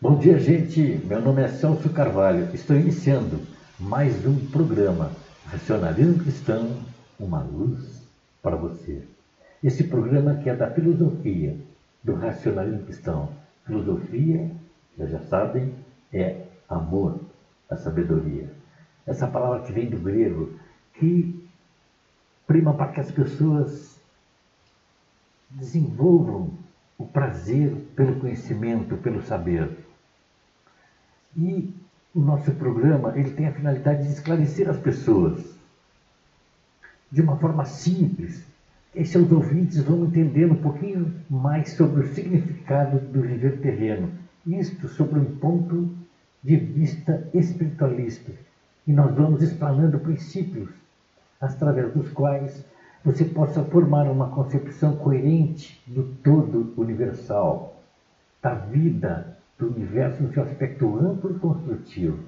Bom dia, gente. Meu nome é Celso Carvalho. Estou iniciando mais um programa Racionalismo Cristão, uma luz para você. Esse programa que é da filosofia do racionalismo cristão. Filosofia, vocês já sabem, é amor, a sabedoria. Essa palavra que vem do grego, que prima para que as pessoas desenvolvam o prazer pelo conhecimento, pelo saber. E o nosso programa ele tem a finalidade de esclarecer as pessoas de uma forma simples. E seus ouvintes vão entender um pouquinho mais sobre o significado do viver terreno. Isto sobre um ponto de vista espiritualista. E nós vamos explanando princípios através dos quais você possa formar uma concepção coerente do todo universal, da vida, do universo no seu aspecto amplo e construtivo.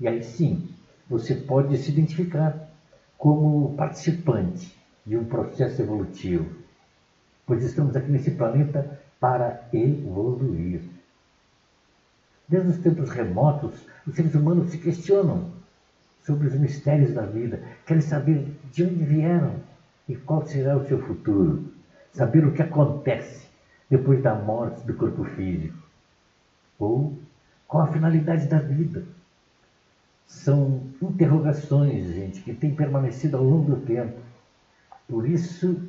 E aí sim, você pode se identificar como participante de um processo evolutivo, pois estamos aqui nesse planeta para evoluir. Desde os tempos remotos, os seres humanos se questionam sobre os mistérios da vida, querem saber de onde vieram e qual será o seu futuro, saber o que acontece depois da morte do corpo físico, ou qual a finalidade da vida. São interrogações, gente, que têm permanecido ao longo do tempo. Por isso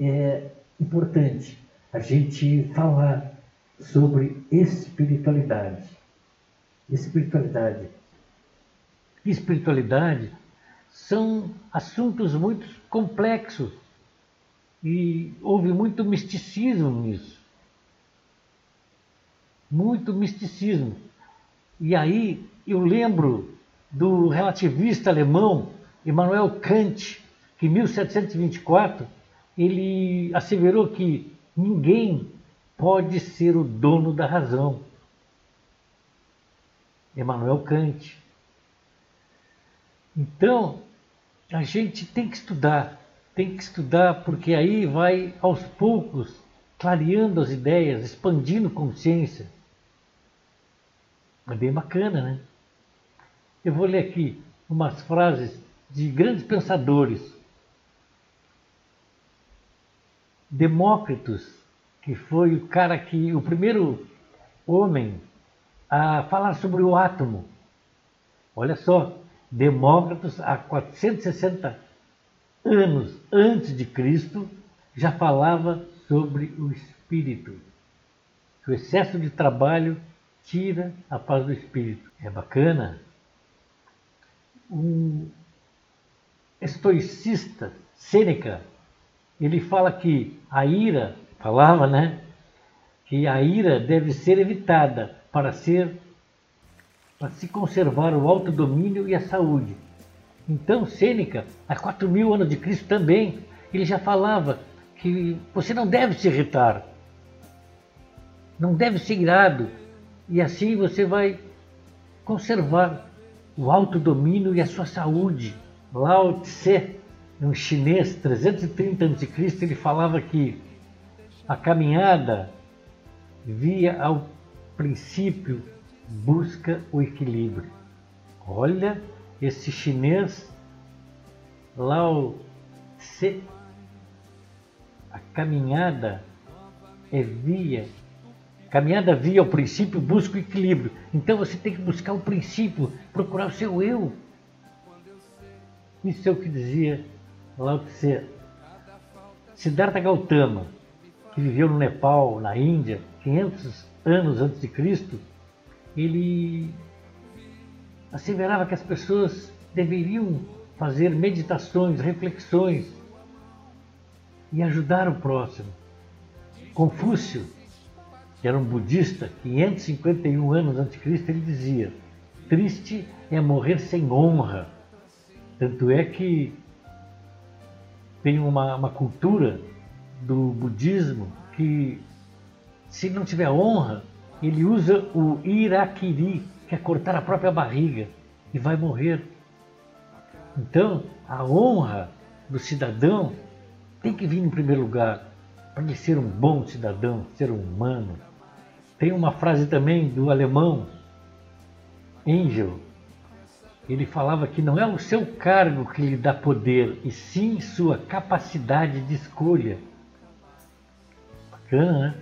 é importante a gente falar sobre espiritualidade. Espiritualidade. Espiritualidade são assuntos muito complexos e houve muito misticismo nisso. Muito misticismo. E aí eu lembro do relativista alemão Immanuel Kant, que em 1724 ele asseverou que ninguém pode ser o dono da razão. Emmanuel Kant. Então, a gente tem que estudar, tem que estudar, porque aí vai aos poucos clareando as ideias, expandindo consciência. É bem bacana, né? Eu vou ler aqui umas frases de grandes pensadores. Demócritos, que foi o cara que, o primeiro homem a falar sobre o átomo. Olha só, Demócritos, há 460 anos antes de Cristo, já falava sobre o espírito. O excesso de trabalho tira a paz do espírito. É bacana. Um estoicista, Sêneca, ele fala que a ira falava, né? Que a ira deve ser evitada para ser para se conservar o autodomínio e a saúde. Então, Sêneca, há 4 mil anos de Cristo também, ele já falava que você não deve se irritar, não deve ser irado, e assim você vai conservar o autodomínio e a sua saúde. Lao Tse, um chinês, 330 a.C., ele falava que a caminhada via ao princípio busca o equilíbrio. Olha esse chinês Lao Tse. A caminhada é via. Caminhada via o princípio busca o equilíbrio. Então você tem que buscar o princípio, procurar o seu eu. Isso é o que dizia Lao Tse. Siddhartha Gautama que viveu no Nepal, na Índia, 500 anos antes de Cristo, ele asseverava que as pessoas deveriam fazer meditações, reflexões e ajudar o próximo. Confúcio, que era um budista, 551 anos antes de Cristo, ele dizia: triste é morrer sem honra. Tanto é que tem uma, uma cultura do budismo que, se não tiver honra, ele usa o irakiri, que é cortar a própria barriga, e vai morrer. Então, a honra do cidadão tem que vir em primeiro lugar, para ser um bom cidadão, ser um humano. Tem uma frase também do alemão Angel. Ele falava que não é o seu cargo que lhe dá poder, e sim sua capacidade de escolha. Bacana, né?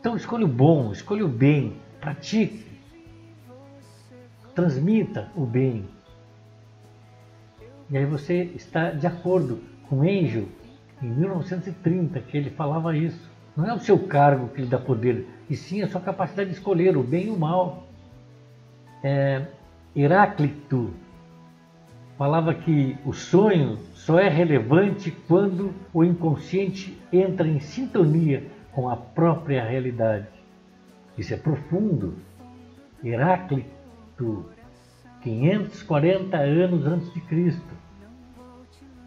Então escolha o bom, escolha o bem, pratique, transmita o bem. E aí você está de acordo com Angel em 1930, que ele falava isso. Não é o seu cargo que lhe dá poder, e sim a sua capacidade de escolher o bem e o mal. É, Heráclito falava que o sonho só é relevante quando o inconsciente entra em sintonia com a própria realidade. Isso é profundo. Heráclito, 540 anos antes de Cristo.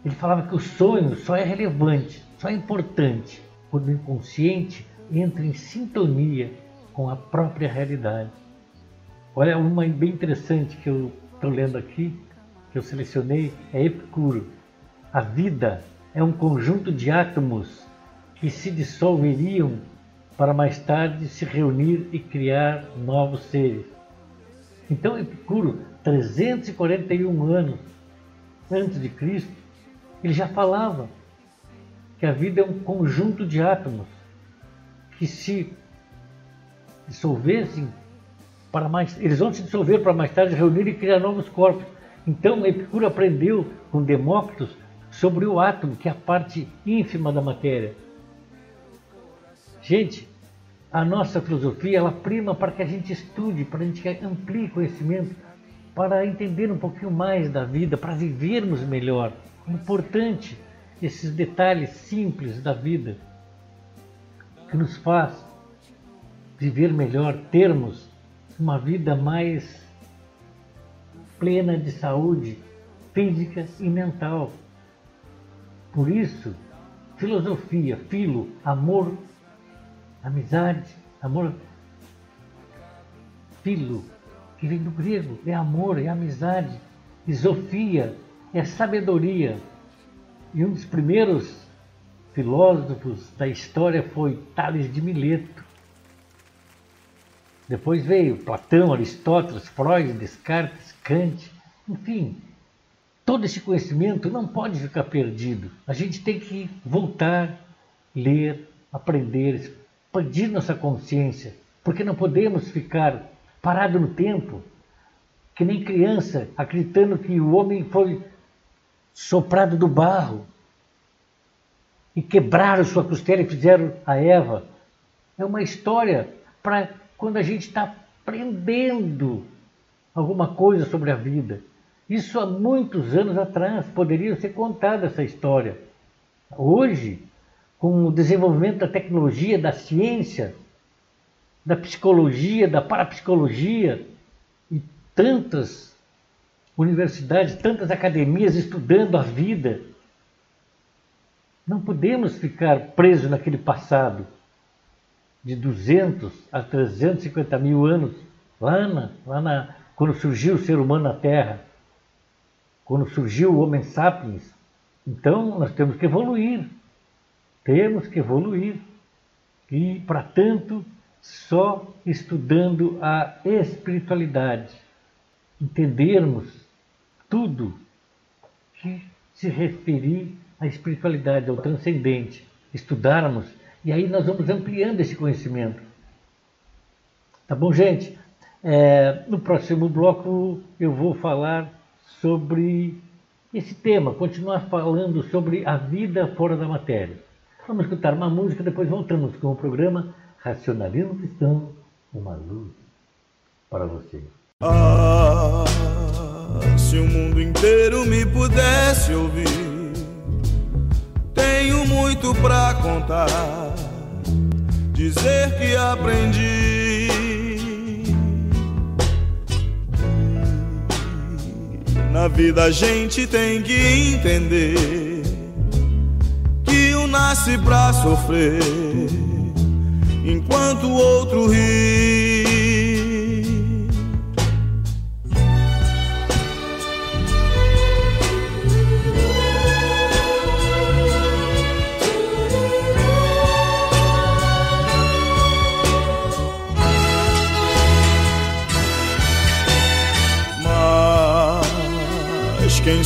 Ele falava que o sonho só é relevante, só é importante quando o inconsciente entra em sintonia com a própria realidade. Olha, uma bem interessante que eu estou lendo aqui, que eu selecionei, é Epicuro. A vida é um conjunto de átomos que se dissolveriam para mais tarde se reunir e criar novos seres. Então Epicuro, 341 anos antes de Cristo, ele já falava que a vida é um conjunto de átomos que se dissolvessem para mais, eles vão se dissolver para mais tarde reunir e criar novos corpos. Então Epicuro aprendeu com Demócritos sobre o átomo, que é a parte ínfima da matéria. Gente, a nossa filosofia ela prima para que a gente estude, para a gente amplie conhecimento, para entender um pouquinho mais da vida, para vivermos melhor. Importante esses detalhes simples da vida que nos faz viver melhor, termos uma vida mais plena de saúde física e mental. Por isso, filosofia, filo, amor, amizade, amor, filo, que vem do grego, é amor, é amizade, e Sofia é sabedoria. E um dos primeiros filósofos da história foi Tales de Mileto. Depois veio Platão, Aristóteles, Freud, Descartes, Kant, enfim. Todo esse conhecimento não pode ficar perdido. A gente tem que voltar, ler, aprender, expandir nossa consciência, porque não podemos ficar parado no tempo, que nem criança, acreditando que o homem foi soprado do barro e quebraram sua costela e fizeram a Eva. É uma história para quando a gente está aprendendo alguma coisa sobre a vida. Isso há muitos anos atrás poderia ser contada essa história. Hoje, com o desenvolvimento da tecnologia, da ciência, da psicologia, da parapsicologia e tantas universidades, tantas academias estudando a vida. Não podemos ficar presos naquele passado de 200 a 350 mil anos, lá, na, lá na, quando surgiu o ser humano na Terra, quando surgiu o Homem sapiens. Então nós temos que evoluir. Temos que evoluir. E, para tanto, só estudando a espiritualidade, entendermos tudo que se referir à espiritualidade, ao transcendente, estudarmos, e aí nós vamos ampliando esse conhecimento. Tá bom, gente? É, no próximo bloco eu vou falar sobre esse tema, continuar falando sobre a vida fora da matéria. Vamos escutar uma música, depois voltamos com o programa Racionalismo Cristão, uma luz para você. Ah, se o mundo inteiro me pudesse ouvir, tenho muito pra contar, dizer que aprendi. Na vida a gente tem que entender que um nasce pra sofrer enquanto o outro ri.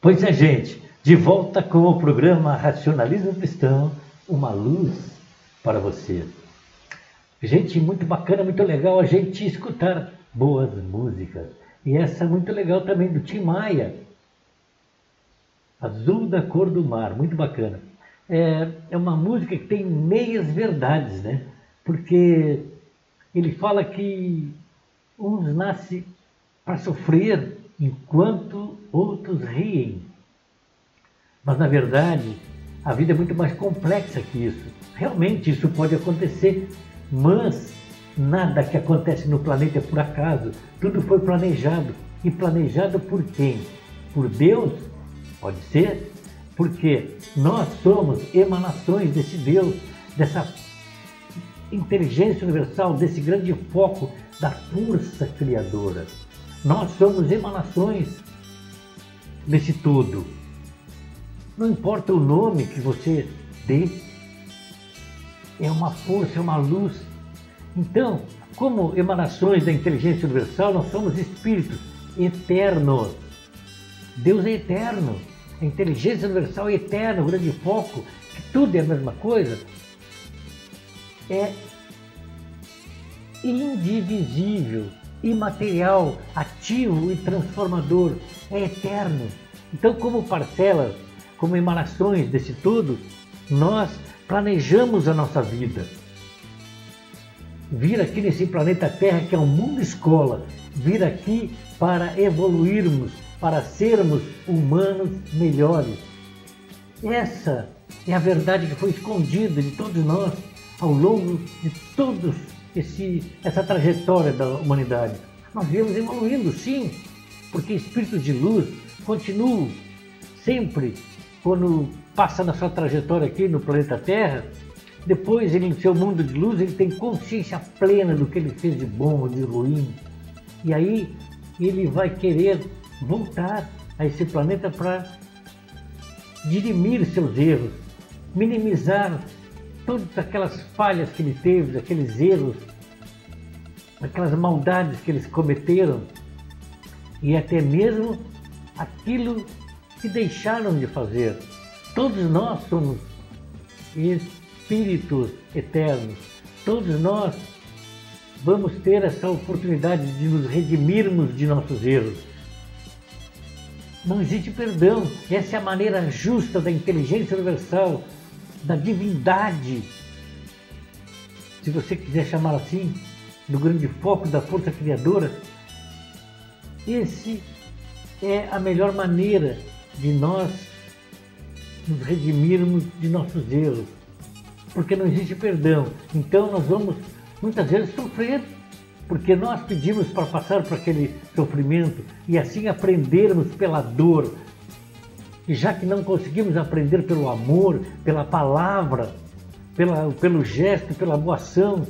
Pois é, gente, de volta com o programa Racionalismo Cristão, uma luz para você. Gente, muito bacana, muito legal a gente escutar boas músicas. E essa muito legal também do Tim Maia. Azul da cor do mar, muito bacana. É, é uma música que tem meias verdades, né? Porque ele fala que uns nascem para sofrer enquanto outros riem. Mas na verdade, a vida é muito mais complexa que isso. Realmente isso pode acontecer, mas nada que acontece no planeta é por acaso. Tudo foi planejado. E planejado por quem? Por Deus? Pode ser, porque nós somos emanações desse Deus, dessa inteligência universal, desse grande foco da força criadora. Nós somos emanações desse todo. Não importa o nome que você dê, é uma força, é uma luz. Então, como emanações da inteligência universal, nós somos espíritos eternos. Deus é eterno. A inteligência universal é eterna, o grande foco, que tudo é a mesma coisa, é indivisível imaterial, ativo e transformador, é eterno. Então, como parcelas, como emanações desse tudo, nós planejamos a nossa vida. Vir aqui nesse planeta Terra, que é um mundo escola, vir aqui para evoluirmos, para sermos humanos melhores. Essa é a verdade que foi escondida de todos nós ao longo de esse, essa trajetória da humanidade. Nós viemos evoluindo, sim, porque espíritos de luz continuam sempre, quando passa na sua trajetória aqui no planeta Terra, depois ele, em seu mundo de luz, ele tem consciência plena do que ele fez de bom ou de ruim. E aí ele vai querer voltar a esse planeta para dirimir seus erros, minimizar todas aquelas falhas que ele teve, aqueles erros, aquelas maldades que eles cometeram e até mesmo aquilo e deixaram de fazer. Todos nós somos espíritos eternos. Todos nós vamos ter essa oportunidade de nos redimirmos de nossos erros. Não existe perdão. Essa é a maneira justa da inteligência universal, da divindade, se você quiser chamar assim, do grande foco da força criadora. Esse é a melhor maneira de nós nos redimirmos de nossos erros, porque não existe perdão. Então nós vamos muitas vezes sofrer, porque nós pedimos para passar por aquele sofrimento e assim aprendermos pela dor. E já que não conseguimos aprender pelo amor, pela palavra, pela, pelo gesto, pela boa ação,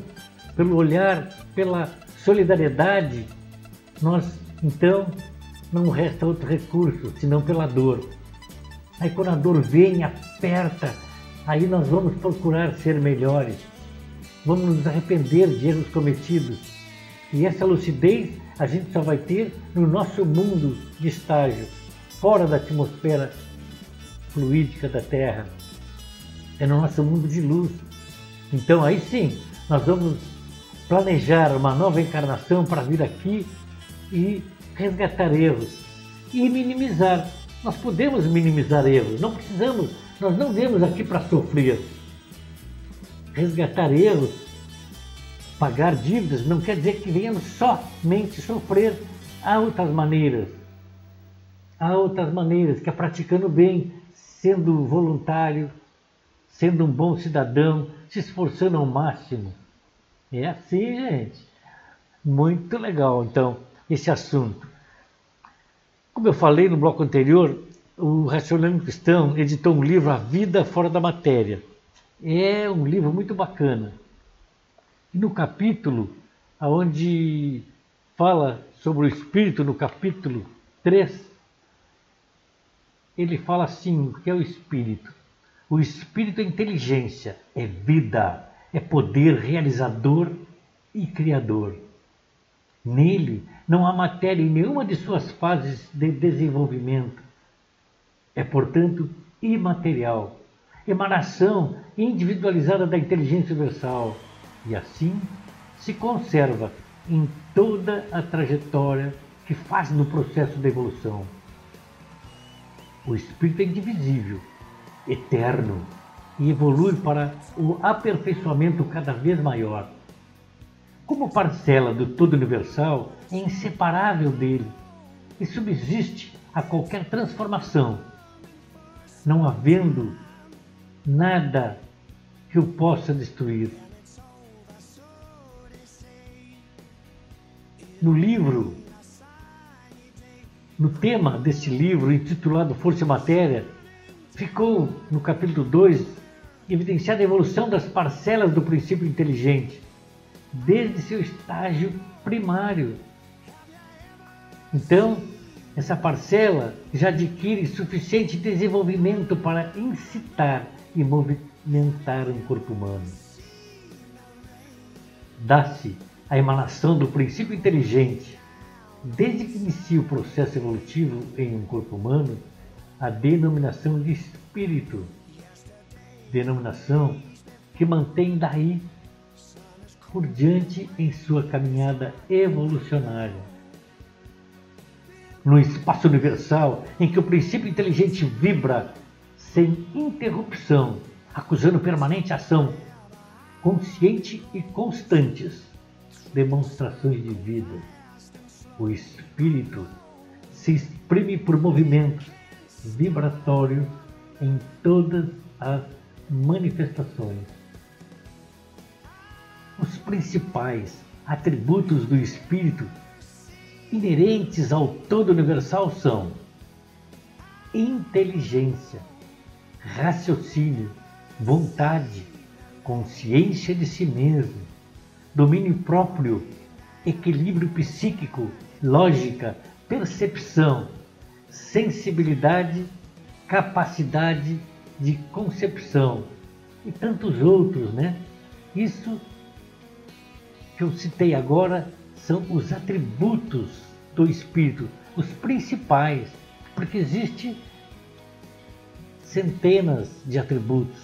pelo olhar, pela solidariedade, nós então não resta outro recurso senão pela dor. Aí quando a dor vem, aperta, aí nós vamos procurar ser melhores. Vamos nos arrepender de erros cometidos. E essa lucidez a gente só vai ter no nosso mundo de estágio, fora da atmosfera fluídica da Terra. É no nosso mundo de luz. Então aí sim, nós vamos planejar uma nova encarnação para vir aqui e resgatar erros e minimizar. Nós podemos minimizar erros, não precisamos, nós não viemos aqui para sofrer. Resgatar erros, pagar dívidas, não quer dizer que venhamos somente sofrer. Há outras maneiras. Há outras maneiras, que é praticando bem, sendo voluntário, sendo um bom cidadão, se esforçando ao máximo. É assim, gente. Muito legal, então, esse assunto. Como eu falei no bloco anterior, o Racionalismo Cristão editou um livro, A Vida Fora da Matéria. É um livro muito bacana. E no capítulo, onde fala sobre o Espírito, no capítulo 3, ele fala assim, o que é o Espírito? O Espírito é inteligência, é vida, é poder realizador e criador. Nele não há matéria em nenhuma de suas fases de desenvolvimento. É, portanto, imaterial, emanação individualizada da inteligência universal e assim se conserva em toda a trajetória que faz no processo da evolução. O espírito é indivisível, eterno e evolui para o aperfeiçoamento cada vez maior como parcela do todo universal, é inseparável dele e subsiste a qualquer transformação, não havendo nada que o possa destruir. No livro, no tema desse livro, intitulado Força e Matéria, ficou, no capítulo 2, evidenciada a evolução das parcelas do princípio inteligente desde seu estágio primário. Então, essa parcela já adquire suficiente desenvolvimento para incitar e movimentar um corpo humano. Dá-se a emanação do princípio inteligente, desde que inicia o processo evolutivo em um corpo humano, a denominação de espírito, denominação que mantém daí por diante em sua caminhada evolucionária. No espaço universal em que o princípio inteligente vibra sem interrupção, acusando permanente ação, consciente e constantes demonstrações de vida. O espírito se exprime por movimentos vibratórios em todas as manifestações os principais atributos do espírito inerentes ao todo universal são inteligência, raciocínio, vontade, consciência de si mesmo, domínio próprio, equilíbrio psíquico, lógica, percepção, sensibilidade, capacidade de concepção e tantos outros, né? Isso que eu citei agora são os atributos do espírito, os principais, porque existe centenas de atributos.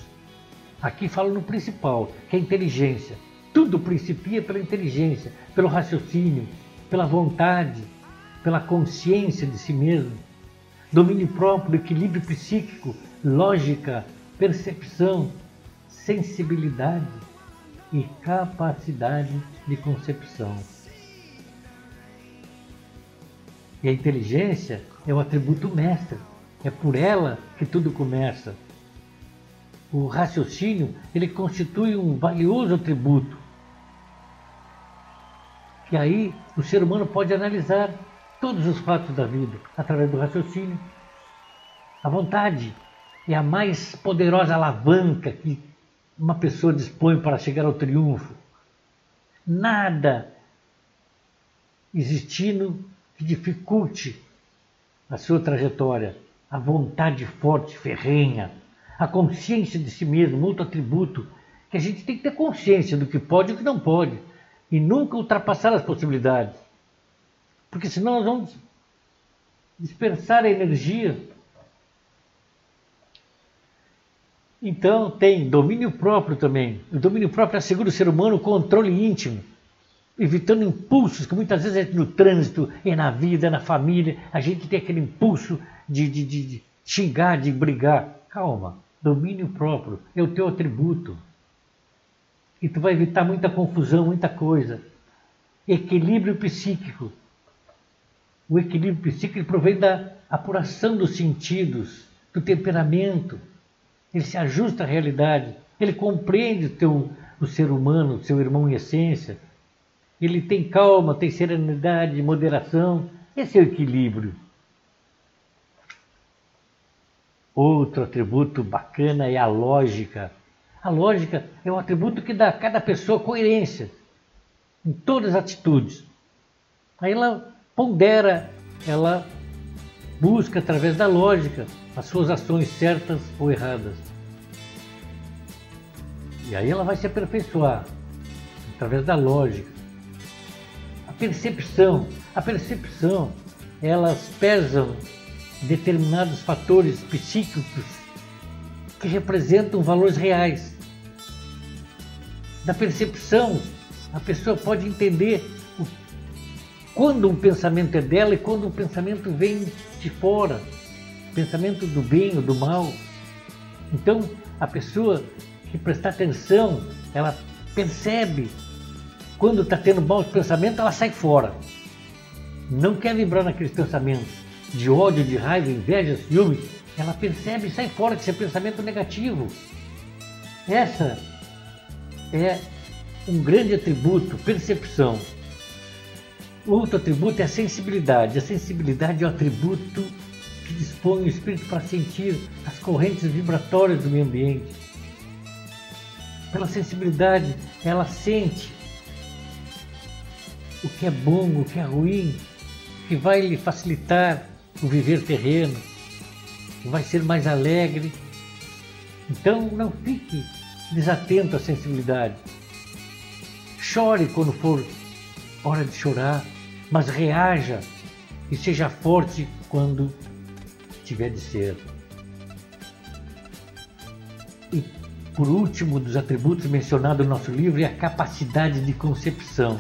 Aqui falo no principal, que é a inteligência. Tudo principia pela inteligência, pelo raciocínio, pela vontade, pela consciência de si mesmo, domínio próprio, equilíbrio psíquico, lógica, percepção, sensibilidade e capacidade de concepção. E a inteligência é o atributo mestre, é por ela que tudo começa. O raciocínio, ele constitui um valioso atributo e aí o ser humano pode analisar todos os fatos da vida através do raciocínio. A vontade é a mais poderosa alavanca que uma pessoa dispõe para chegar ao triunfo. Nada existindo que dificulte a sua trajetória. A vontade forte, ferrenha, a consciência de si mesmo, outro atributo que a gente tem que ter consciência do que pode e do que não pode e nunca ultrapassar as possibilidades. Porque senão nós vamos dispersar a energia. Então tem domínio próprio também. O domínio próprio assegura o ser humano o controle íntimo, evitando impulsos que muitas vezes é no trânsito, é na vida, é na família. A gente tem aquele impulso de, de, de, de xingar, de brigar. Calma, domínio próprio é o teu atributo e tu vai evitar muita confusão, muita coisa. Equilíbrio psíquico. O equilíbrio psíquico provém da apuração dos sentidos, do temperamento. Ele se ajusta à realidade. Ele compreende o, teu, o ser humano, o seu irmão em essência. Ele tem calma, tem serenidade, moderação. Esse é o equilíbrio. Outro atributo bacana é a lógica. A lógica é um atributo que dá a cada pessoa coerência em todas as atitudes. Aí ela pondera, ela busca através da lógica as suas ações certas ou erradas. E aí ela vai se aperfeiçoar através da lógica. A percepção, a percepção, elas pesam determinados fatores psíquicos que representam valores reais da percepção, a pessoa pode entender o, quando um pensamento é dela e quando um pensamento vem de fora, pensamento do bem ou do mal. Então, a pessoa que prestar atenção, ela percebe quando está tendo maus pensamentos, ela sai fora. Não quer vibrar naqueles pensamentos de ódio, de raiva, inveja, ciúme. Ela percebe e sai fora desse pensamento negativo. Essa é um grande atributo, percepção. Outro atributo é a sensibilidade. A sensibilidade é o atributo que dispõe o espírito para sentir as correntes vibratórias do meio ambiente. Pela sensibilidade, ela sente o que é bom, o que é ruim, que vai lhe facilitar o viver terreno, que vai ser mais alegre. Então, não fique desatento à sensibilidade. Chore quando for hora de chorar, mas reaja e seja forte quando tiver de ser. E por último dos atributos mencionados no nosso livro é a capacidade de concepção.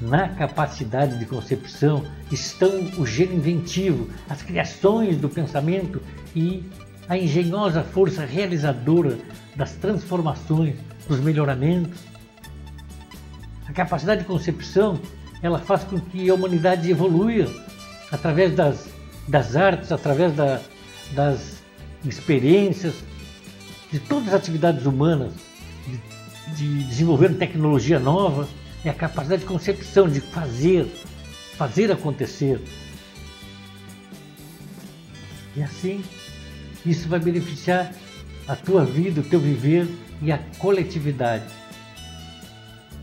Na capacidade de concepção estão o gênio inventivo, as criações do pensamento e a engenhosa força realizadora das transformações, dos melhoramentos. A capacidade de concepção, ela faz com que a humanidade evolua através das, das artes, através da, das experiências, de todas as atividades humanas, de, de desenvolver tecnologia nova, é a capacidade de concepção, de fazer, fazer acontecer. E assim isso vai beneficiar a tua vida, o teu viver e a coletividade.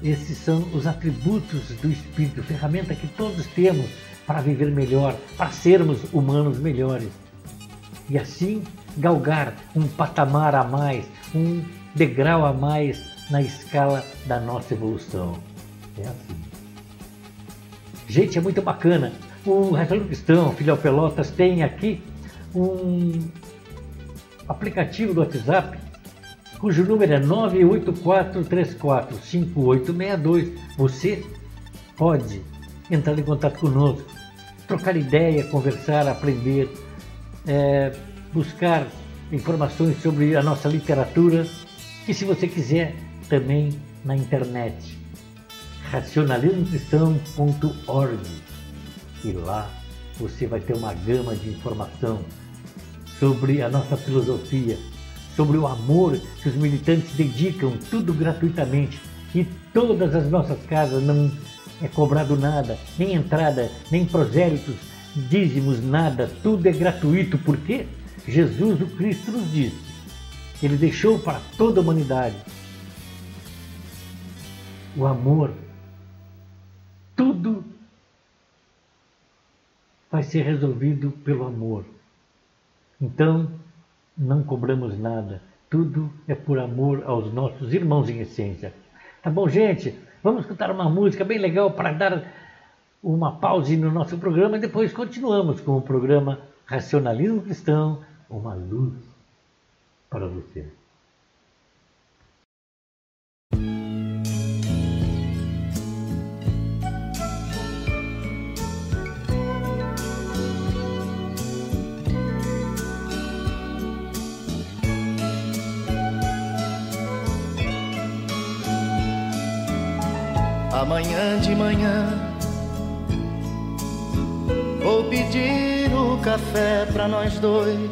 Esses são os atributos do Espírito, ferramenta que todos temos para viver melhor, para sermos humanos melhores. E assim galgar um patamar a mais, um degrau a mais na escala da nossa evolução. É assim. Gente, é muito bacana. O Rafael Cristão, Filial Pelotas, tem aqui um aplicativo do WhatsApp, cujo número é 984345862. Você pode entrar em contato conosco, trocar ideia, conversar, aprender, é, buscar informações sobre a nossa literatura e, se você quiser, também na internet racionalismocristão.org e lá você vai ter uma gama de informação sobre a nossa filosofia, sobre o amor que os militantes dedicam, tudo gratuitamente. E todas as nossas casas não é cobrado nada, nem entrada, nem prosélitos, dízimos, nada, tudo é gratuito, porque Jesus o Cristo nos disse. Ele deixou para toda a humanidade o amor. Tudo vai ser resolvido pelo amor. Então, não cobramos nada. Tudo é por amor aos nossos irmãos em essência. Tá bom, gente? Vamos escutar uma música bem legal para dar uma pausa no nosso programa e depois continuamos com o programa Racionalismo Cristão, uma luz para você. Amanhã de manhã vou pedir o café para nós dois,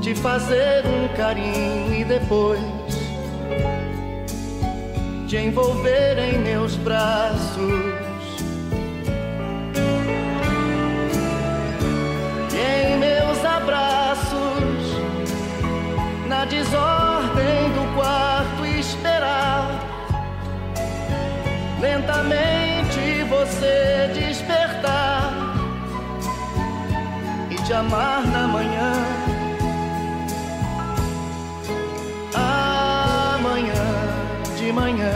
te fazer um carinho e depois te envolver em meus braços. Lentamente você despertar e te amar na manhã. Amanhã de manhã,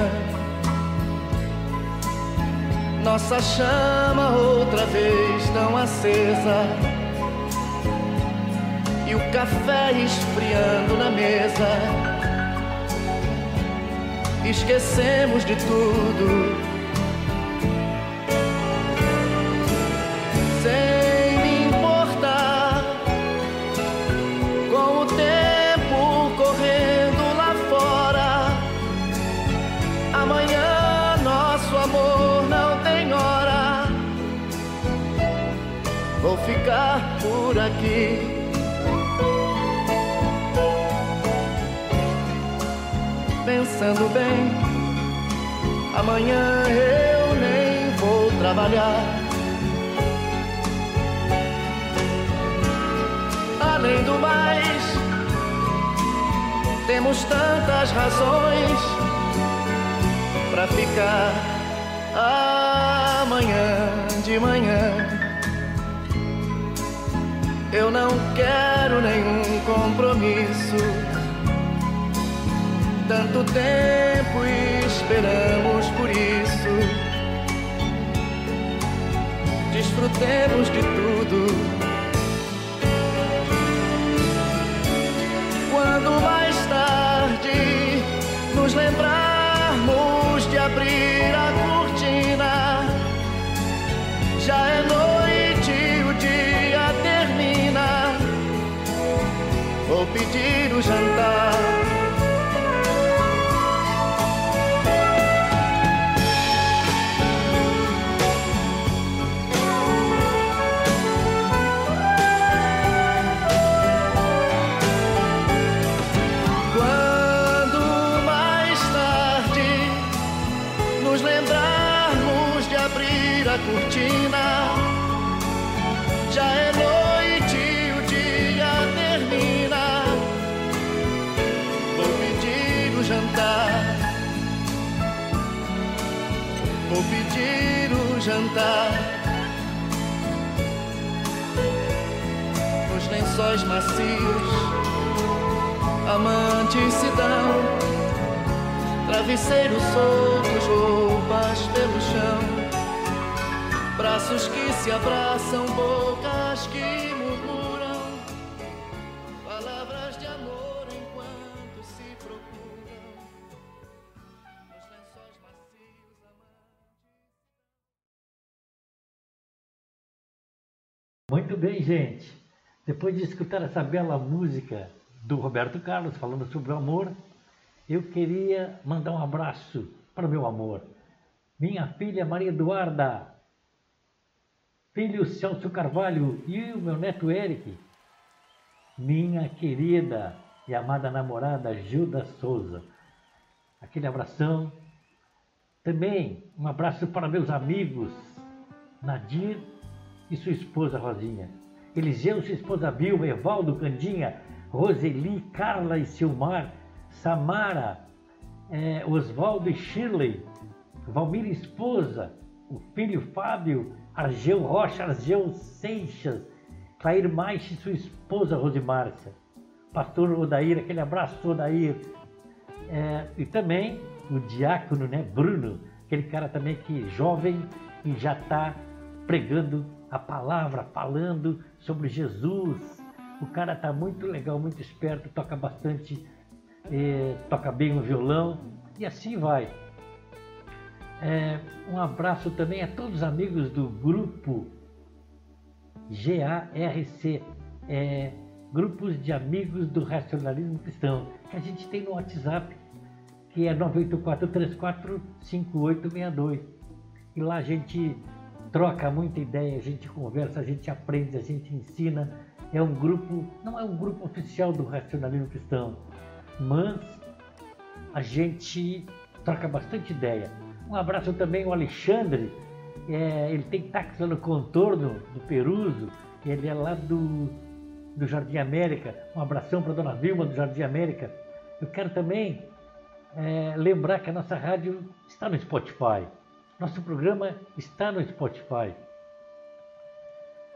nossa chama outra vez tão acesa. E o café esfriando na mesa esquecemos de tudo. Sem me importar com o tempo correndo lá fora. Amanhã nosso amor não tem hora. Vou ficar por aqui. Pensando bem. Amanhã eu nem vou trabalhar. Além do mais, temos tantas razões para ficar amanhã de manhã. Eu não quero nenhum compromisso tanto tempo esperamos por isso. Desfrutemos de tudo. Quando mais tarde nos lembrarmos de abrir a cortina, já é noite, o dia termina. Vou pedir o jantar. O jantar. Nos lençóis macios, amantes se dão. Travesseiros soltos, roupas pelo chão braços que se abraçam, bocas que Muito bem, gente. Depois de escutar essa bela música do Roberto Carlos falando sobre o amor, eu queria mandar um abraço para o meu amor. Minha filha Maria Eduarda, filho Celso Carvalho e o meu neto Eric. Minha querida e amada namorada Gilda Souza. Aquele abração. Também um abraço para meus amigos Nadir e sua esposa Rosinha. Eliseu, sua esposa Vilma, Evaldo Candinha, Roseli, Carla e Silmar, Samara, é, Oswaldo e Shirley, Valmir esposa, o filho Fábio, Argeu Rocha, Argeu Seixas, Clair Maixe e sua esposa Rosimárcia, pastor Odair, aquele abraço Odair, é, e também o diácono né, Bruno, aquele cara também que jovem e já está pregando a palavra, falando sobre Jesus. O cara está muito legal, muito esperto, toca bastante, eh, toca bem o violão e assim vai. É, um abraço também a todos os amigos do grupo GARC, é, grupos de amigos do racionalismo cristão, que a gente tem no WhatsApp, que é 984345862. E lá a gente troca muita ideia, a gente conversa, a gente aprende, a gente ensina. É um grupo, não é um grupo oficial do racionalismo cristão, mas a gente troca bastante ideia. Um abraço também ao Alexandre, é, ele tem táxi no contorno do Peruso, ele é lá do, do Jardim América. Um abração para a dona Vilma do Jardim América. Eu quero também é, lembrar que a nossa rádio está no Spotify. Nosso programa está no Spotify.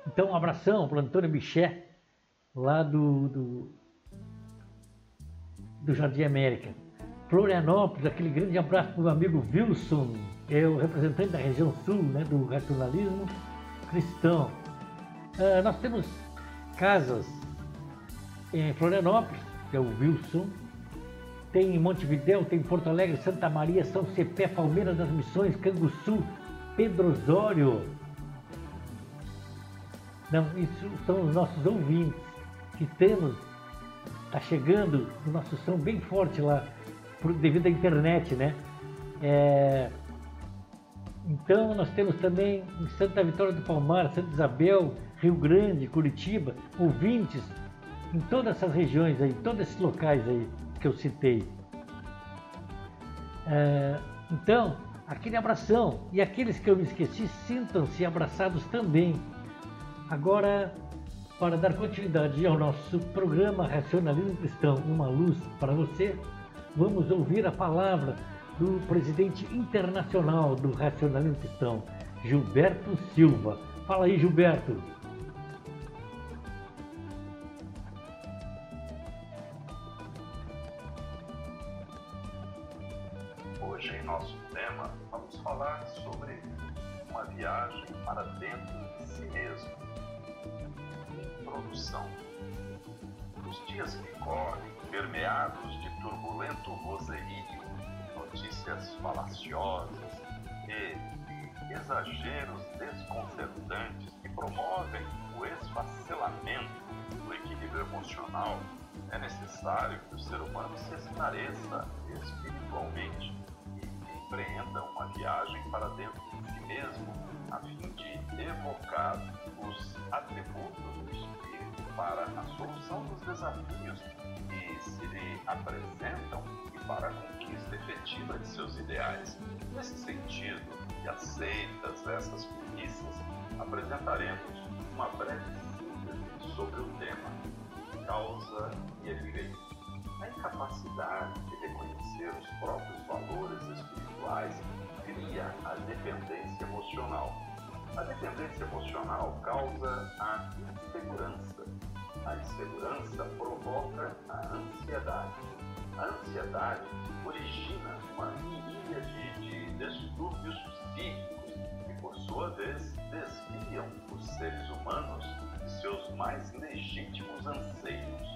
Então, um abração para o Antônio Bichet, lá do, do, do Jardim América. Florianópolis, aquele grande abraço para o meu amigo Wilson, é o representante da região sul né, do racionalismo cristão. Uh, nós temos casas em Florianópolis, que é o Wilson, tem em Montevidéu, tem em Porto Alegre, Santa Maria, São Cepé, Palmeiras das Missões, Canguçu, Pedro Osório. Não, isso são os nossos ouvintes que temos, está chegando o nosso som bem forte lá, por, devido à internet, né? É, então nós temos também em Santa Vitória do Palmar, Santa Isabel, Rio Grande, Curitiba, ouvintes em todas essas regiões aí, todos esses locais aí que eu citei. É, então, aquele abração. E aqueles que eu me esqueci, sintam-se abraçados também. Agora, para dar continuidade ao nosso programa Racionalismo Cristão, uma luz para você, vamos ouvir a palavra do presidente internacional do Racionalismo Cristão, Gilberto Silva. Fala aí, Gilberto. Falaciosas e exageros desconcertantes que promovem o esfacelamento do equilíbrio emocional, é necessário que o ser humano se esclareça espiritualmente e empreenda uma viagem para dentro de si mesmo, a fim de evocar os atributos do espírito para a solução dos desafios que se lhe apresentam e para a conquista efetiva de seus ideais. Nesse sentido, e aceitas essas premissas, apresentaremos uma breve síntese sobre o tema causa e efeito. A incapacidade de reconhecer os próprios valores espirituais cria a dependência emocional. A dependência emocional causa a insegurança. A insegurança provoca a ansiedade. A ansiedade origina uma miríade de distúrbios psíquicos que, por sua vez, desviam os seres humanos de seus mais legítimos anseios.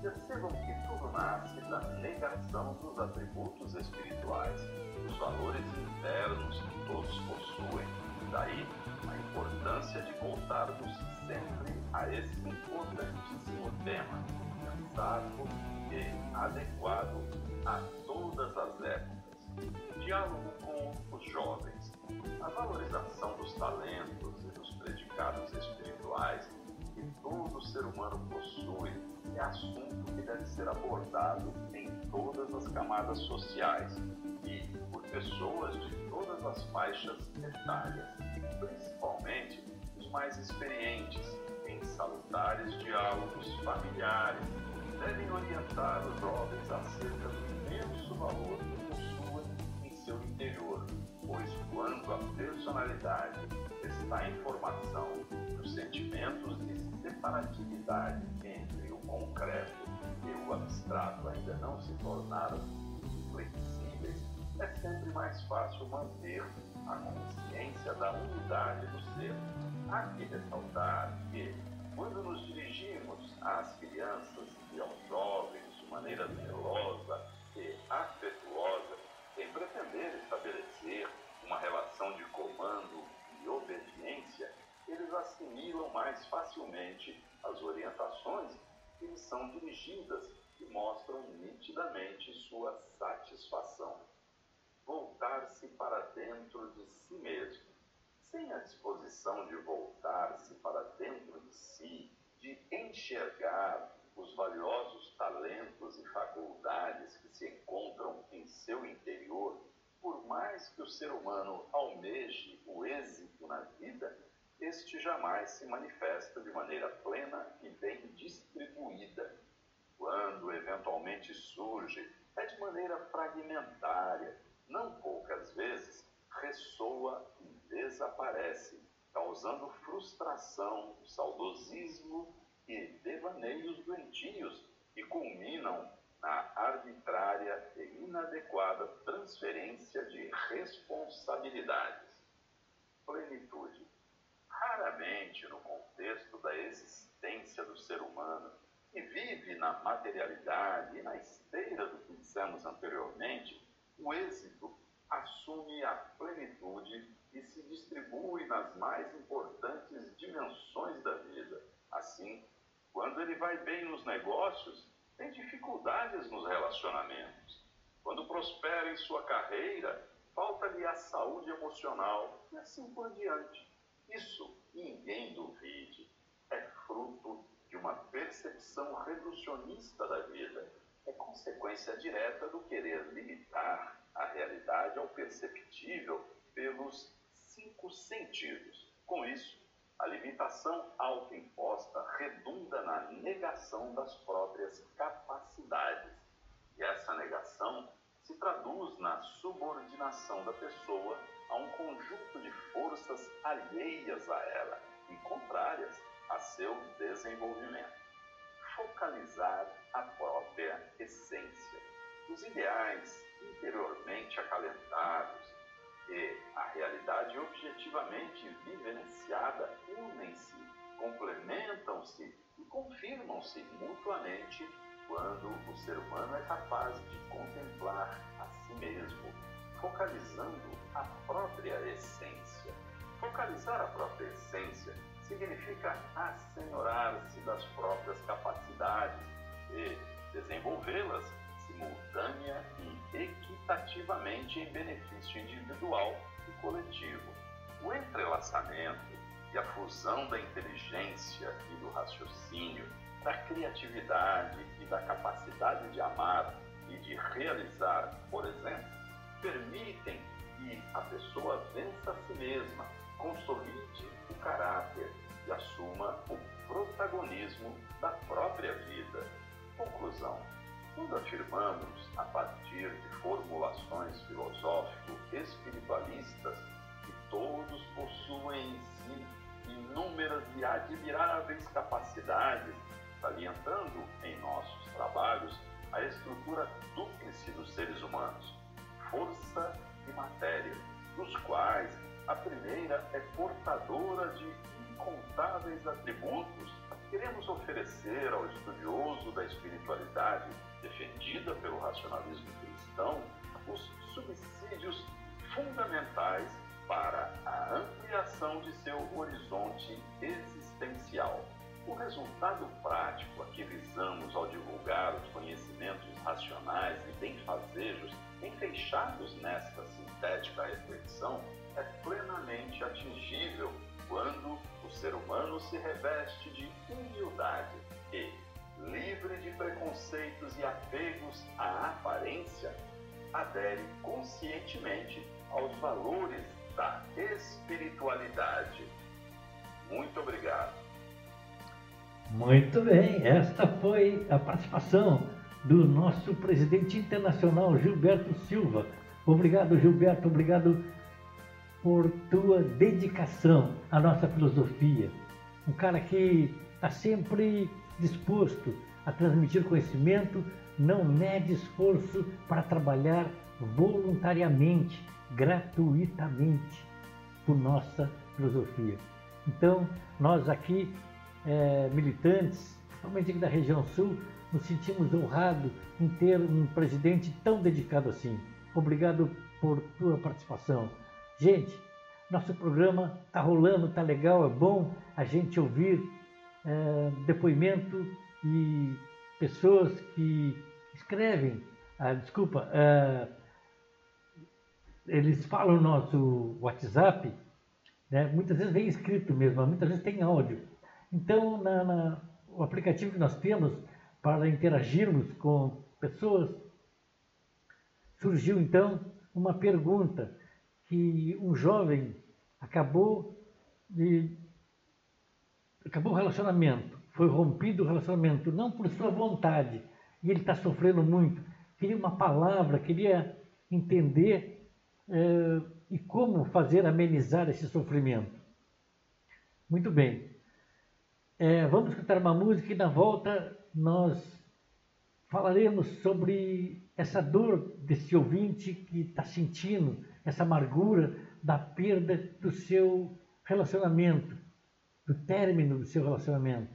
percebam que tudo nasce da negação dos atributos espirituais, dos valores internos que todos possuem. Daí a importância de voltarmos sempre a esse importantíssimo tema, sensato e adequado a todas as épocas. Diálogo com os jovens. A valorização dos talentos e dos predicados espirituais que todo ser humano possui é assunto que deve ser abordado em todas as camadas sociais e por pessoas de todas as faixas etárias, principalmente mais experientes em salutares diálogos familiares, devem orientar os jovens acerca do imenso valor que possuem em seu interior, pois quando a personalidade está em formação, os sentimentos de separatividade entre o concreto e o abstrato ainda não se tornaram flexíveis, é sempre mais fácil manter a consciência da unidade do ser. Há que ressaltar que, quando nos dirigimos às crianças e aos jovens de maneira zelosa e afetuosa, sem pretender estabelecer uma relação de comando e obediência, eles assimilam mais facilmente as orientações que lhes são dirigidas e mostram nitidamente sua satisfação. Voltar-se para dentro de si mesmo. Sem a disposição de voltar-se para dentro de si, de enxergar os valiosos talentos e faculdades que se encontram em seu interior, por mais que o ser humano almeje o êxito na vida, este jamais se manifesta de maneira plena e bem distribuída. Quando eventualmente surge, é de maneira fragmentária, não poucas vezes ressoa e desaparece, causando frustração, saudosismo e devaneios doentios que culminam na arbitrária e inadequada transferência de responsabilidades. Plenitude raramente no contexto da existência do ser humano, que vive na materialidade e na esteira do que dissemos anteriormente, o êxito assume a plenitude e se distribui nas mais importantes dimensões da vida. Assim, quando ele vai bem nos negócios, tem dificuldades nos relacionamentos. Quando prospera em sua carreira, falta-lhe a saúde emocional e assim por diante. Isso, ninguém duvide, é fruto de uma percepção reducionista da vida. É consequência direta do querer limitar a realidade ao perceptível pelos cinco sentidos. Com isso, a limitação autoimposta redunda na negação das próprias capacidades. E essa negação se traduz na subordinação da pessoa a um conjunto de forças alheias a ela e contrárias a seu desenvolvimento. Focalizar a própria essência. Os ideais interiormente acalentados e a realidade objetivamente vivenciada unem-se, complementam-se e confirmam-se mutuamente quando o ser humano é capaz de contemplar a si mesmo, focalizando a própria essência. Focalizar a própria essência significa assenhorar-se das próprias capacidades e desenvolvê-las simultânea e equitativamente em benefício individual e coletivo. O entrelaçamento e a fusão da inteligência e do raciocínio, da criatividade e da capacidade de amar e de realizar, por exemplo, permitem que a pessoa vença a si mesma, consolide o caráter e assuma o protagonismo da própria vida. Conclusão. Quando afirmamos, a partir de formulações filosófico-espiritualistas, que todos possuem em si inúmeras e admiráveis capacidades, salientando em nossos trabalhos a estrutura dúplice dos seres humanos, força e matéria, dos quais a primeira é portadora de incontáveis atributos queremos oferecer ao estudioso da espiritualidade defendida pelo racionalismo cristão os subsídios fundamentais para a ampliação de seu horizonte existencial. O resultado prático a que visamos ao divulgar os conhecimentos racionais e benfazejos enfeixados nesta sintética reflexão é plenamente atingível quando o ser humano se reveste de humildade e, livre de preconceitos e apegos à aparência, adere conscientemente aos valores da espiritualidade. Muito obrigado. Muito bem, esta foi a participação do nosso presidente internacional Gilberto Silva. Obrigado, Gilberto, obrigado por tua dedicação à nossa filosofia. Um cara que está sempre disposto a transmitir conhecimento, não mede esforço para trabalhar voluntariamente, gratuitamente, por nossa filosofia. Então, nós aqui, é, militantes, principalmente aqui da região sul, nos sentimos honrados em ter um presidente tão dedicado assim. Obrigado por tua participação. Gente, nosso programa está rolando, está legal, é bom a gente ouvir é, depoimento e pessoas que escrevem, ah, desculpa, ah, eles falam no nosso WhatsApp, né, muitas vezes vem escrito mesmo, muitas vezes tem áudio. Então, na, na, o aplicativo que nós temos para interagirmos com pessoas, surgiu então uma pergunta que um jovem acabou de acabou o relacionamento, foi rompido o relacionamento, não por sua vontade, e ele está sofrendo muito. Queria uma palavra, queria entender eh, e como fazer amenizar esse sofrimento. Muito bem. É, vamos escutar uma música e na volta nós falaremos sobre essa dor desse ouvinte que está sentindo, essa amargura da perda do seu relacionamento, do término do seu relacionamento.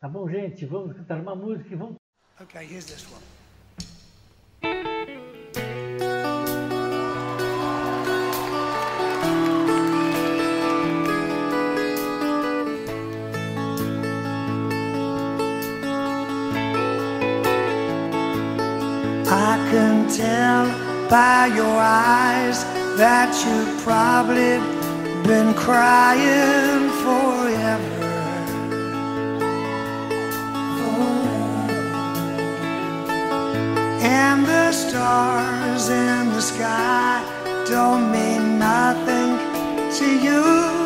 Tá bom, gente? Vamos cantar uma música e vamos. Okay, here's this one. I can tell by your eyes that you've probably been crying And the stars in the sky don't mean nothing to you,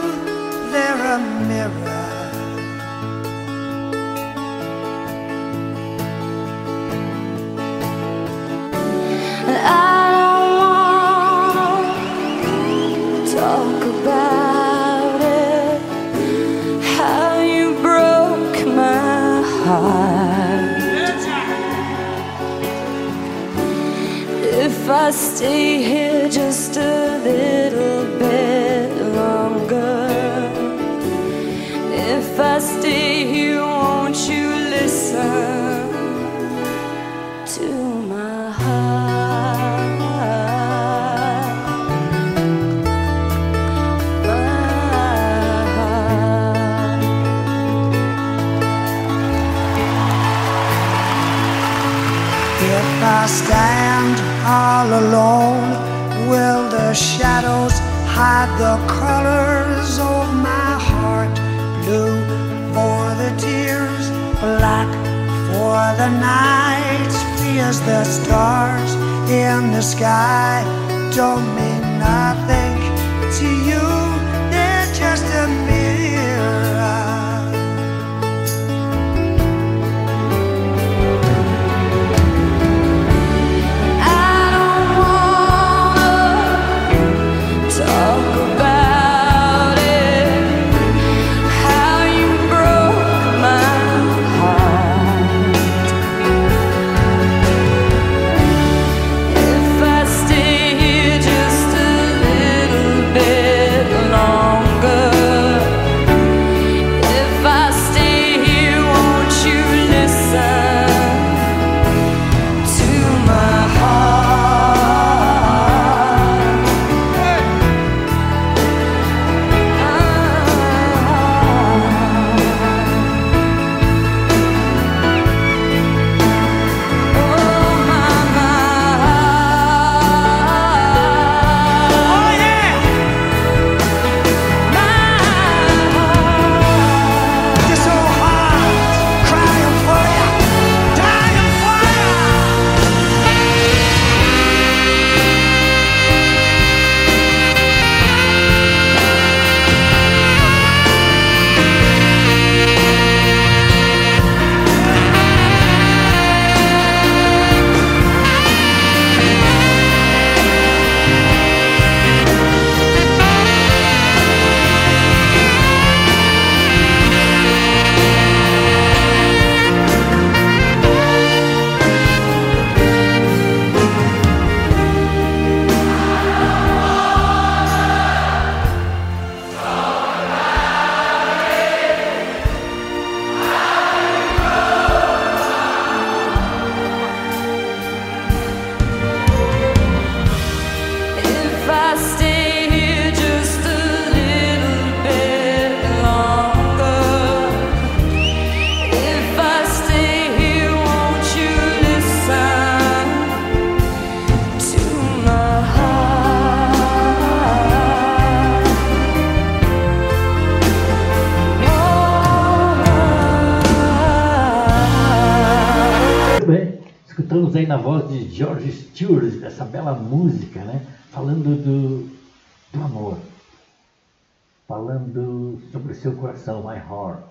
coração, my heart.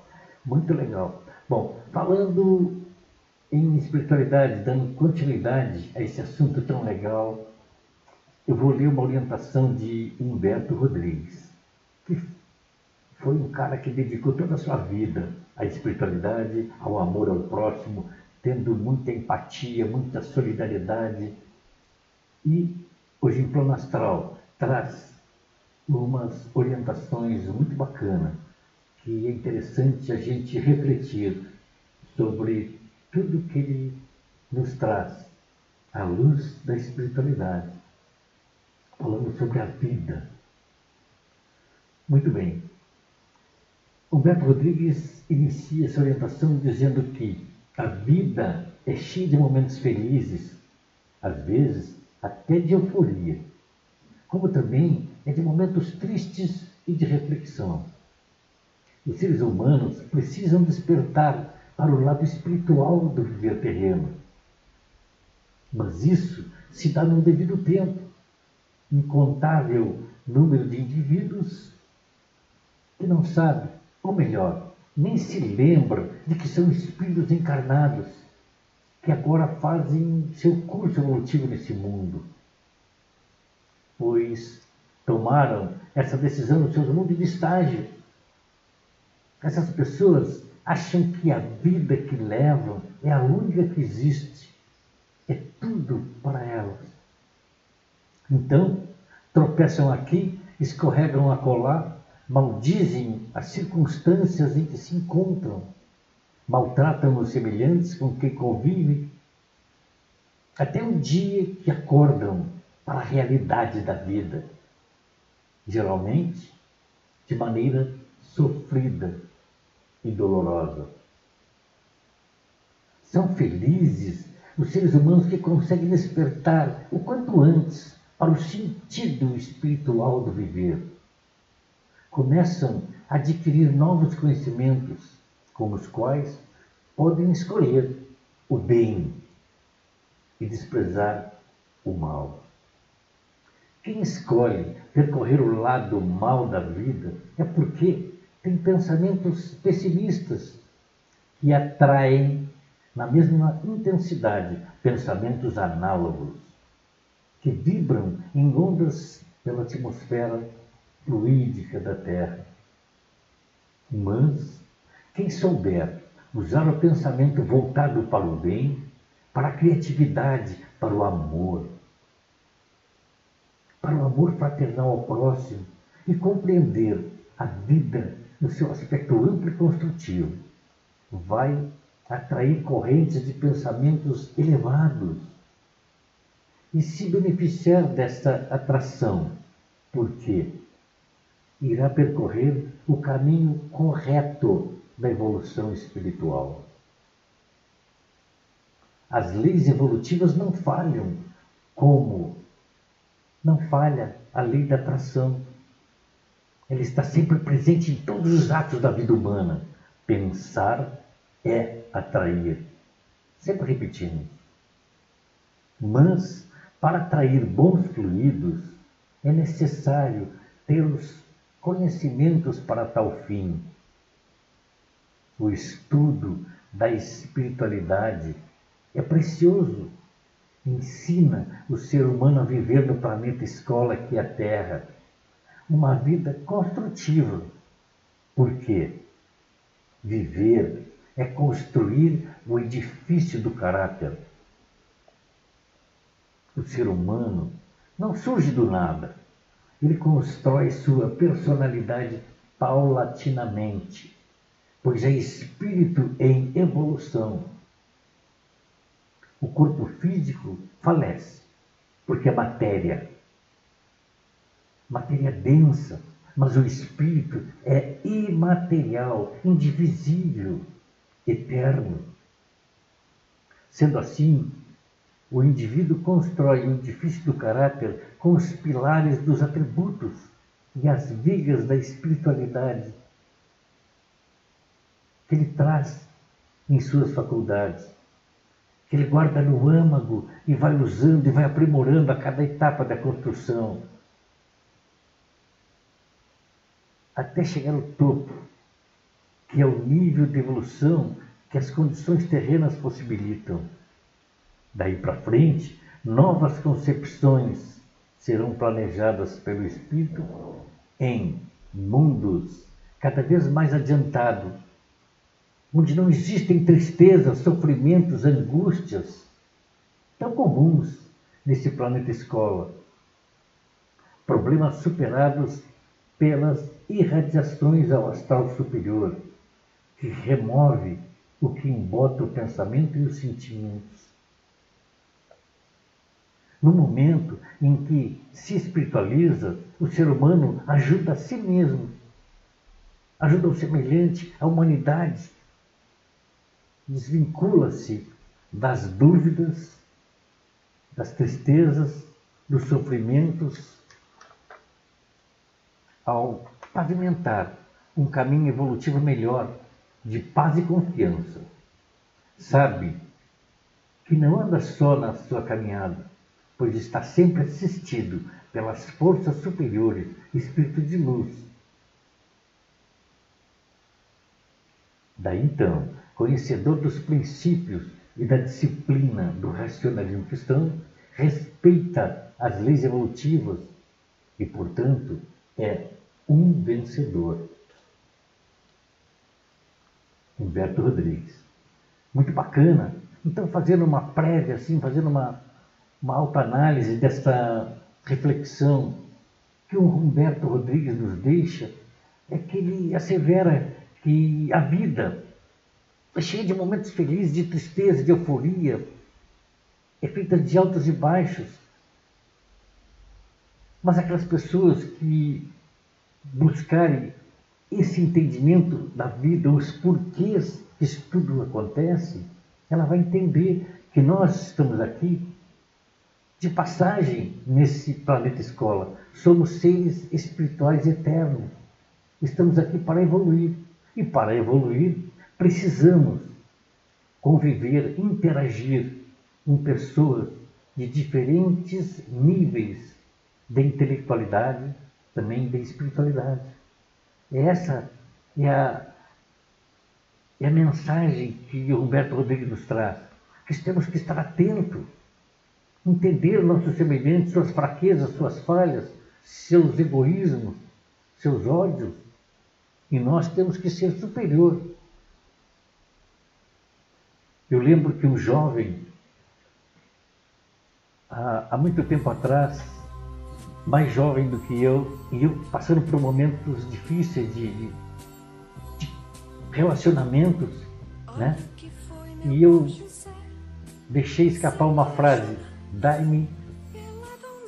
Muito legal. Bom, falando em espiritualidade, dando continuidade a esse assunto tão legal, eu vou ler uma orientação de Humberto Rodrigues, que foi um cara que dedicou toda a sua vida à espiritualidade, ao amor ao próximo, tendo muita empatia, muita solidariedade. E hoje em Plano Astral traz umas orientações muito bacanas, que é interessante a gente refletir sobre tudo que ele nos traz à luz da espiritualidade, falando sobre a vida. Muito bem. Humberto Rodrigues inicia essa orientação dizendo que a vida é cheia de momentos felizes, às vezes até de euforia, como também é de momentos tristes e de reflexão. Os seres humanos precisam despertar para o lado espiritual do viver terreno. Mas isso se dá num devido tempo. Incontável número de indivíduos que não sabe, ou melhor, nem se lembra de que são espíritos encarnados que agora fazem seu curso evolutivo nesse mundo, pois tomaram essa decisão nos seus mundos de estágio. Essas pessoas acham que a vida que levam é a única que existe, é tudo para elas. Então, tropeçam aqui, escorregam a colar, maldizem as circunstâncias em que se encontram, maltratam os semelhantes com quem convivem, até o dia que acordam para a realidade da vida, geralmente de maneira sofrida e dolorosa. São felizes os seres humanos que conseguem despertar o quanto antes para o sentido espiritual do viver. Começam a adquirir novos conhecimentos, com os quais podem escolher o bem e desprezar o mal. Quem escolhe percorrer o lado mal da vida é porque tem pensamentos pessimistas que atraem na mesma intensidade pensamentos análogos que vibram em ondas pela atmosfera fluídica da Terra. Mas quem souber usar o pensamento voltado para o bem, para a criatividade, para o amor, para o amor fraternal ao próximo e compreender a vida no seu aspecto amplo e construtivo, vai atrair correntes de pensamentos elevados e se beneficiar desta atração, porque irá percorrer o caminho correto da evolução espiritual. As leis evolutivas não falham, como não falha a lei da atração. Ela está sempre presente em todos os atos da vida humana. Pensar é atrair. Sempre repetindo. Mas, para atrair bons fluidos, é necessário ter os conhecimentos para tal fim. O estudo da espiritualidade é precioso. Ensina o ser humano a viver no planeta escola que é a Terra uma vida construtiva. Porque viver é construir o edifício do caráter. O ser humano não surge do nada. Ele constrói sua personalidade paulatinamente, pois é espírito em evolução. O corpo físico falece, porque é matéria matéria densa, mas o espírito é imaterial, indivisível, eterno. Sendo assim, o indivíduo constrói o edifício do caráter com os pilares dos atributos e as vigas da espiritualidade que ele traz em suas faculdades, que ele guarda no âmago e vai usando e vai aprimorando a cada etapa da construção. Até chegar ao topo, que é o nível de evolução que as condições terrenas possibilitam. Daí para frente, novas concepções serão planejadas pelo Espírito em mundos cada vez mais adiantados onde não existem tristezas, sofrimentos, angústias tão comuns nesse planeta escola. Problemas superados pelas irradiações ao astral superior, que remove o que embota o pensamento e os sentimentos. No momento em que se espiritualiza, o ser humano ajuda a si mesmo, ajuda o semelhante, a humanidade, desvincula-se das dúvidas, das tristezas, dos sofrimentos, ao pavimentar um caminho evolutivo melhor, de paz e confiança. Sabe que não anda só na sua caminhada, pois está sempre assistido pelas forças superiores, espírito de luz. Daí então, conhecedor dos princípios e da disciplina do racionalismo cristão, respeita as leis evolutivas e, portanto, é um vencedor. Humberto Rodrigues. Muito bacana. Então, fazendo uma prévia, assim, fazendo uma, uma autoanálise dessa reflexão que o Humberto Rodrigues nos deixa, é que ele assevera que a vida é cheia de momentos felizes, de tristeza, de euforia, é feita de altos e baixos. Mas aquelas pessoas que buscarem esse entendimento da vida, os porquês que isso tudo acontece, ela vai entender que nós estamos aqui de passagem nesse planeta escola. Somos seres espirituais eternos. Estamos aqui para evoluir. E para evoluir, Precisamos conviver, interagir com pessoas de diferentes níveis de intelectualidade, também de espiritualidade. Essa é a, é a mensagem que o Humberto Rodrigues nos traz. Que temos que estar atentos, entender nossos semelhantes, suas fraquezas, suas falhas, seus egoísmos, seus ódios. E nós temos que ser superior eu lembro que um jovem, há, há muito tempo atrás, mais jovem do que eu, e eu passando por momentos difíceis de, de, relacionamentos, né? E eu deixei escapar uma frase: Dai-me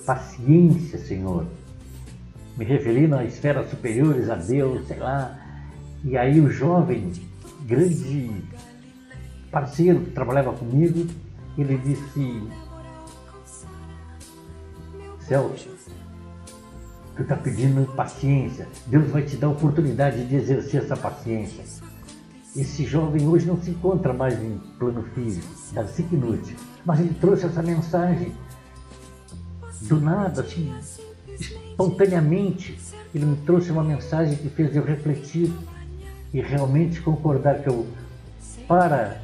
paciência, Senhor. Me referindo a esferas superiores, a Deus, sei lá. E aí o jovem, grande parceiro que trabalhava comigo, ele disse, Celso, tu está pedindo paciência, Deus vai te dar a oportunidade de exercer essa paciência. Esse jovem hoje não se encontra mais em plano físico, da inútil, mas ele trouxe essa mensagem. Do nada, assim, espontaneamente, ele me trouxe uma mensagem que fez eu refletir e realmente concordar que eu, para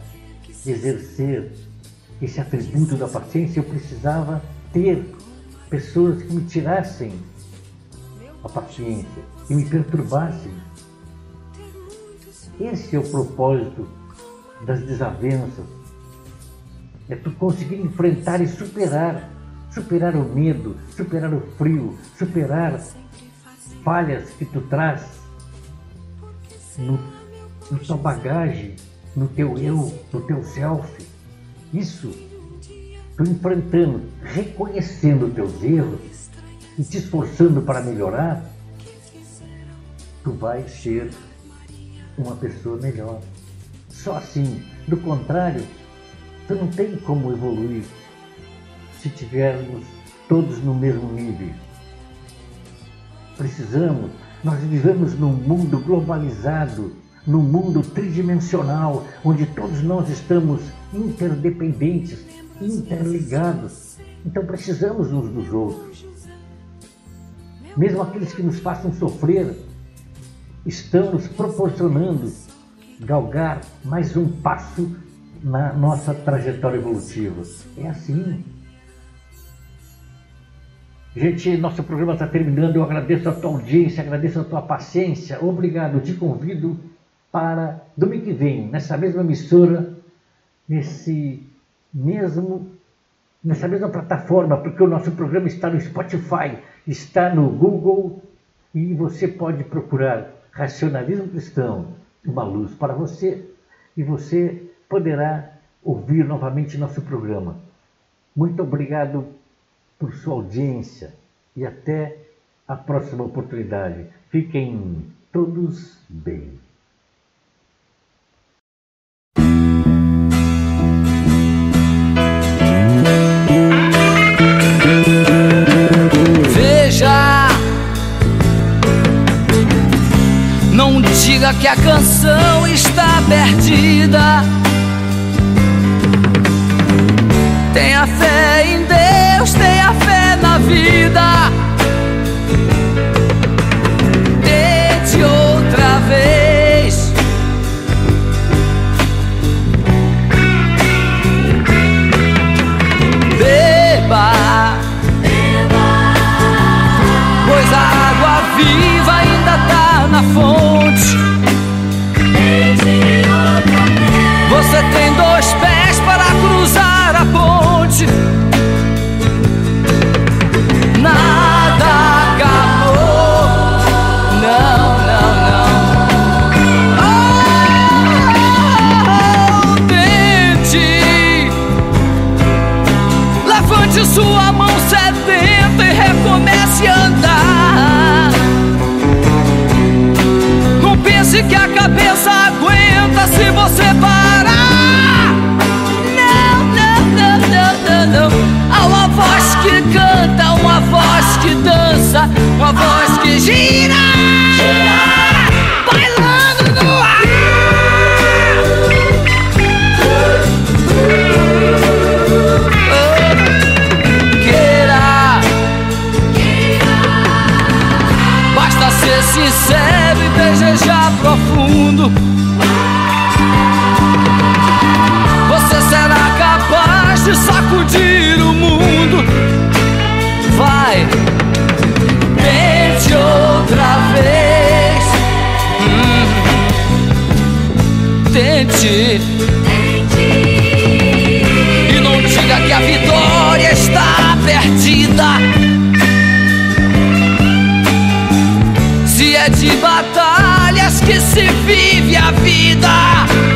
exercer esse atributo da paciência, eu precisava ter pessoas que me tirassem a paciência e me perturbassem. Esse é o propósito das desavenças. É tu conseguir enfrentar e superar. Superar o medo, superar o frio, superar falhas que tu traz no, no tua bagagem no teu eu, no teu self. Isso, tu enfrentando, reconhecendo os teus erros e te esforçando para melhorar, tu vais ser uma pessoa melhor. Só assim. Do contrário, tu não tem como evoluir se tivermos todos no mesmo nível. Precisamos, nós vivemos num mundo globalizado num mundo tridimensional, onde todos nós estamos interdependentes, interligados. Então precisamos uns dos outros. Mesmo aqueles que nos façam sofrer estão nos proporcionando galgar mais um passo na nossa trajetória evolutiva. É assim. Gente, nosso programa está terminando. Eu agradeço a tua audiência, agradeço a tua paciência. Obrigado. Te convido para domingo que vem, nessa mesma emissora, nesse mesmo, nessa mesma plataforma, porque o nosso programa está no Spotify, está no Google e você pode procurar Racionalismo Cristão, uma luz para você e você poderá ouvir novamente nosso programa. Muito obrigado por sua audiência e até a próxima oportunidade. Fiquem todos bem. Diga que a canção está perdida. Tenha fé em Deus, tenha fé na vida. Tente outra vez. Beba, pois a água viva ainda tá na fonte. Regina! Se é de batalhas que se vive a vida.